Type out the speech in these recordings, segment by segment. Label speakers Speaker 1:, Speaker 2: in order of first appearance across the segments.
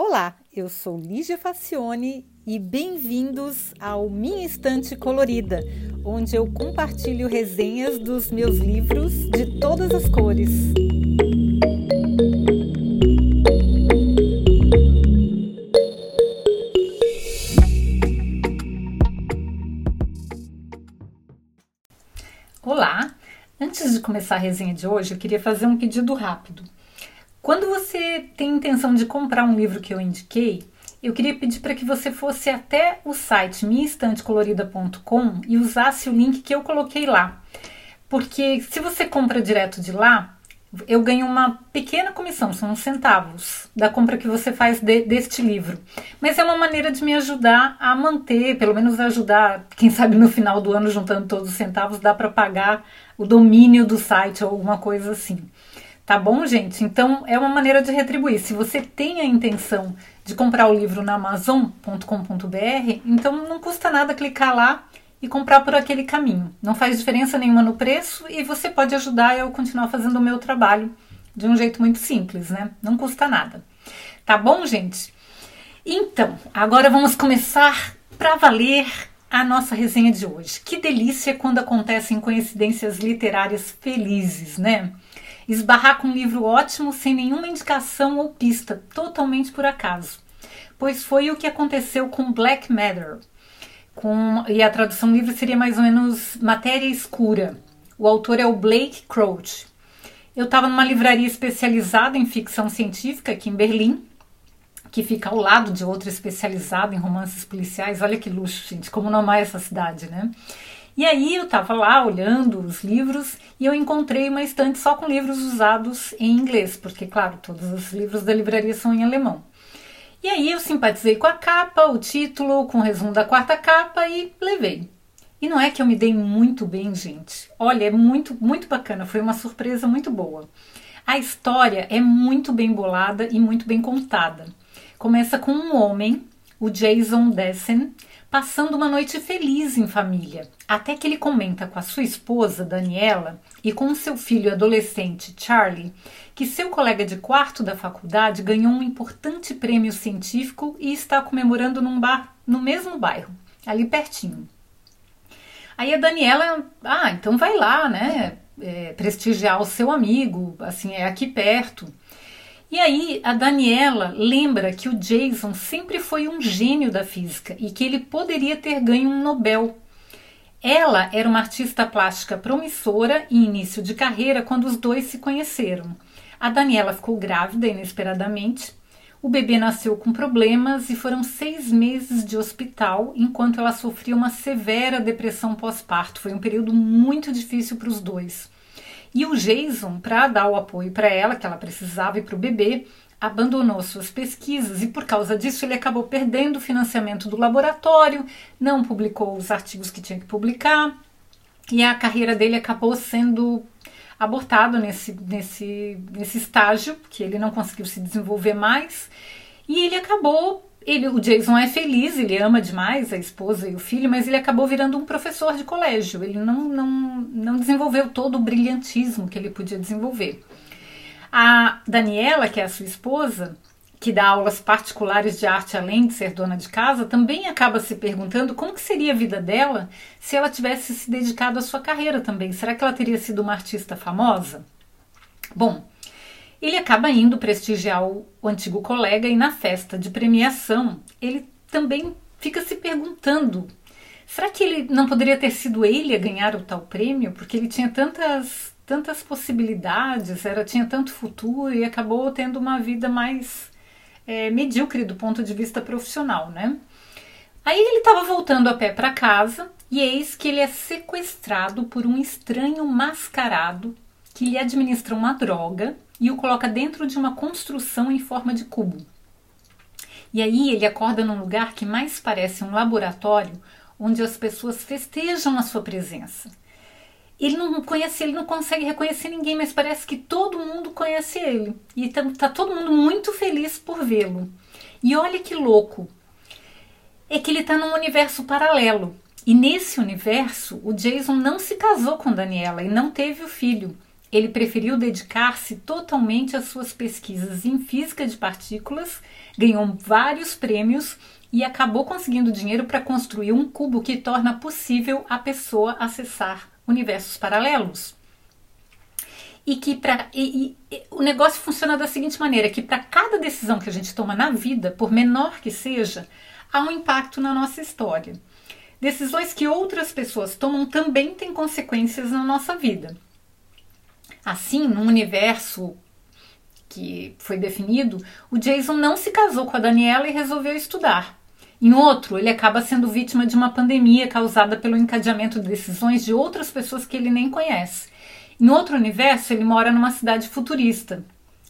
Speaker 1: Olá, eu sou Lígia Facione e bem-vindos ao Minha Estante Colorida, onde eu compartilho resenhas dos meus livros de todas as cores. Olá! Antes de começar a resenha de hoje, eu queria fazer um pedido rápido. Quando você tem intenção de comprar um livro que eu indiquei, eu queria pedir para que você fosse até o site minhaestantecolorida.com e usasse o link que eu coloquei lá. Porque se você compra direto de lá, eu ganho uma pequena comissão, são uns centavos, da compra que você faz de, deste livro. Mas é uma maneira de me ajudar a manter, pelo menos ajudar, quem sabe no final do ano, juntando todos os centavos, dá para pagar o domínio do site ou alguma coisa assim. Tá bom, gente? Então é uma maneira de retribuir. Se você tem a intenção de comprar o livro na amazon.com.br, então não custa nada clicar lá e comprar por aquele caminho. Não faz diferença nenhuma no preço e você pode ajudar eu continuar fazendo o meu trabalho de um jeito muito simples, né? Não custa nada. Tá bom, gente? Então, agora vamos começar para valer a nossa resenha de hoje. Que delícia quando acontecem coincidências literárias felizes, né? Esbarrar com um livro ótimo sem nenhuma indicação ou pista, totalmente por acaso. Pois foi o que aconteceu com Black Matter. Com, e a tradução livre seria mais ou menos Matéria Escura. O autor é o Blake Crouch. Eu estava numa livraria especializada em ficção científica aqui em Berlim, que fica ao lado de outra especializada em romances policiais. Olha que luxo, gente, como não essa cidade, né? E aí eu estava lá olhando os livros e eu encontrei uma estante só com livros usados em inglês, porque, claro, todos os livros da livraria são em alemão. E aí eu simpatizei com a capa, o título, com o resumo da quarta capa e levei. E não é que eu me dei muito bem, gente. Olha, é muito, muito bacana, foi uma surpresa muito boa. A história é muito bem bolada e muito bem contada. Começa com um homem, o Jason Dessen, passando uma noite feliz em família, até que ele comenta com a sua esposa, Daniela, e com seu filho adolescente, Charlie, que seu colega de quarto da faculdade ganhou um importante prêmio científico e está comemorando num bar no mesmo bairro, ali pertinho. Aí a Daniela, ah, então vai lá, né? É, prestigiar o seu amigo, assim, é aqui perto. E aí a Daniela lembra que o Jason sempre foi um gênio da física e que ele poderia ter ganho um Nobel. Ela era uma artista plástica promissora em início de carreira quando os dois se conheceram. A Daniela ficou grávida inesperadamente. O bebê nasceu com problemas e foram seis meses de hospital enquanto ela sofria uma severa depressão pós-parto. Foi um período muito difícil para os dois. E o Jason, para dar o apoio para ela, que ela precisava e para o bebê, abandonou suas pesquisas e por causa disso ele acabou perdendo o financiamento do laboratório, não publicou os artigos que tinha que publicar e a carreira dele acabou sendo abortada nesse, nesse, nesse estágio, que ele não conseguiu se desenvolver mais e ele acabou ele, o Jason é feliz, ele ama demais a esposa e o filho, mas ele acabou virando um professor de colégio. Ele não, não, não desenvolveu todo o brilhantismo que ele podia desenvolver. A Daniela, que é a sua esposa, que dá aulas particulares de arte além de ser dona de casa, também acaba se perguntando como que seria a vida dela se ela tivesse se dedicado à sua carreira também. Será que ela teria sido uma artista famosa? Bom, ele acaba indo prestigiar o, o antigo colega e na festa de premiação ele também fica se perguntando: será que ele não poderia ter sido ele a ganhar o tal prêmio? Porque ele tinha tantas tantas possibilidades, era tinha tanto futuro e acabou tendo uma vida mais é, medíocre do ponto de vista profissional, né? Aí ele estava voltando a pé para casa e eis que ele é sequestrado por um estranho mascarado que lhe administra uma droga e o coloca dentro de uma construção em forma de cubo. E aí ele acorda num lugar que mais parece um laboratório, onde as pessoas festejam a sua presença. Ele não conhece, ele não consegue reconhecer ninguém, mas parece que todo mundo conhece ele. E está tá todo mundo muito feliz por vê-lo. E olha que louco! É que ele está num universo paralelo. E nesse universo, o Jason não se casou com Daniela e não teve o filho. Ele preferiu dedicar-se totalmente às suas pesquisas em física de partículas, ganhou vários prêmios e acabou conseguindo dinheiro para construir um cubo que torna possível a pessoa acessar universos paralelos. E que para e, e, o negócio funciona da seguinte maneira, que para cada decisão que a gente toma na vida, por menor que seja, há um impacto na nossa história. Decisões que outras pessoas tomam também têm consequências na nossa vida. Assim, num universo que foi definido, o Jason não se casou com a Daniela e resolveu estudar. Em outro, ele acaba sendo vítima de uma pandemia causada pelo encadeamento de decisões de outras pessoas que ele nem conhece. Em outro universo, ele mora numa cidade futurista.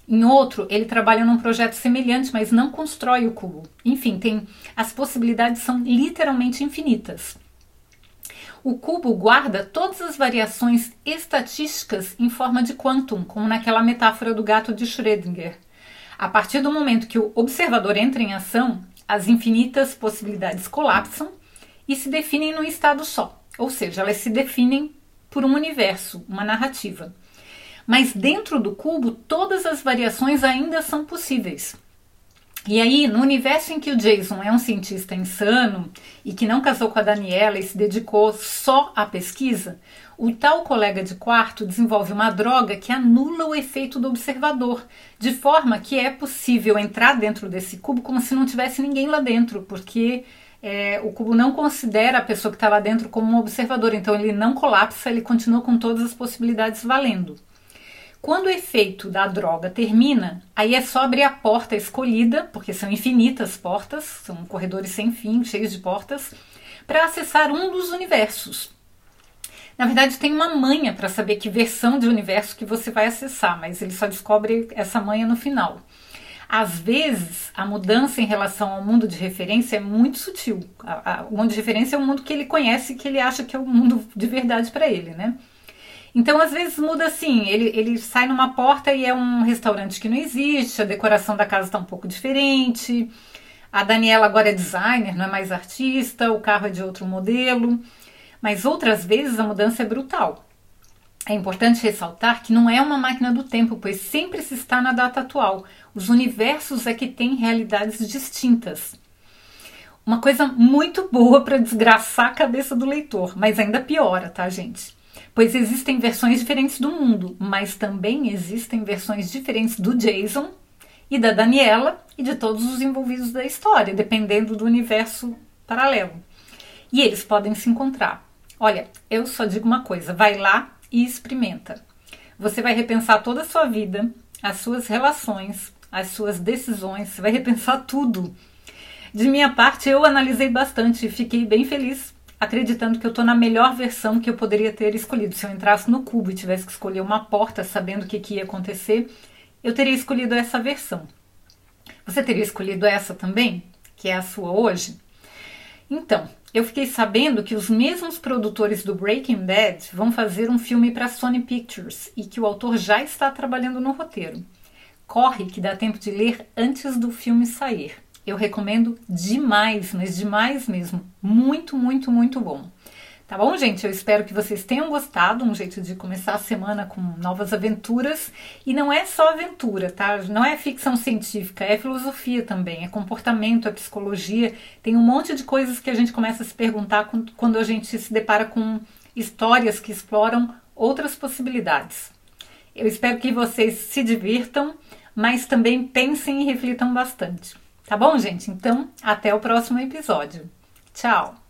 Speaker 1: Em outro, ele trabalha num projeto semelhante, mas não constrói o cubo. Enfim, tem as possibilidades são literalmente infinitas. O cubo guarda todas as variações estatísticas em forma de quantum, como naquela metáfora do gato de Schrödinger. A partir do momento que o observador entra em ação, as infinitas possibilidades colapsam e se definem num estado só, ou seja, elas se definem por um universo, uma narrativa. Mas dentro do cubo, todas as variações ainda são possíveis. E aí, no universo em que o Jason é um cientista insano e que não casou com a Daniela e se dedicou só à pesquisa, o tal colega de quarto desenvolve uma droga que anula o efeito do observador, de forma que é possível entrar dentro desse cubo como se não tivesse ninguém lá dentro, porque é, o cubo não considera a pessoa que está lá dentro como um observador, então ele não colapsa, ele continua com todas as possibilidades valendo. Quando o efeito da droga termina, aí é só abrir a porta escolhida, porque são infinitas portas, são corredores sem fim, cheios de portas, para acessar um dos universos. Na verdade, tem uma manha para saber que versão de universo que você vai acessar, mas ele só descobre essa manha no final. Às vezes, a mudança em relação ao mundo de referência é muito sutil. O mundo de referência é o mundo que ele conhece, que ele acha que é o mundo de verdade para ele, né? Então, às vezes muda assim, ele, ele sai numa porta e é um restaurante que não existe, a decoração da casa está um pouco diferente, a Daniela agora é designer, não é mais artista, o carro é de outro modelo, mas outras vezes a mudança é brutal. É importante ressaltar que não é uma máquina do tempo, pois sempre se está na data atual. Os universos é que têm realidades distintas. Uma coisa muito boa para desgraçar a cabeça do leitor, mas ainda piora, tá, gente? Pois existem versões diferentes do mundo, mas também existem versões diferentes do Jason e da Daniela e de todos os envolvidos da história, dependendo do universo paralelo. E eles podem se encontrar. Olha, eu só digo uma coisa: vai lá e experimenta. Você vai repensar toda a sua vida, as suas relações, as suas decisões, você vai repensar tudo. De minha parte, eu analisei bastante e fiquei bem feliz acreditando que eu estou na melhor versão que eu poderia ter escolhido. Se eu entrasse no cubo e tivesse que escolher uma porta sabendo o que, que ia acontecer, eu teria escolhido essa versão. Você teria escolhido essa também, que é a sua hoje? Então, eu fiquei sabendo que os mesmos produtores do Breaking Bad vão fazer um filme para Sony Pictures e que o autor já está trabalhando no roteiro. Corre que dá tempo de ler antes do filme sair. Eu recomendo demais, mas demais mesmo. Muito, muito, muito bom. Tá bom, gente? Eu espero que vocês tenham gostado. Um jeito de começar a semana com novas aventuras. E não é só aventura, tá? Não é ficção científica, é filosofia também, é comportamento, é psicologia. Tem um monte de coisas que a gente começa a se perguntar quando a gente se depara com histórias que exploram outras possibilidades. Eu espero que vocês se divirtam, mas também pensem e reflitam bastante. Tá bom, gente? Então, até o próximo episódio. Tchau!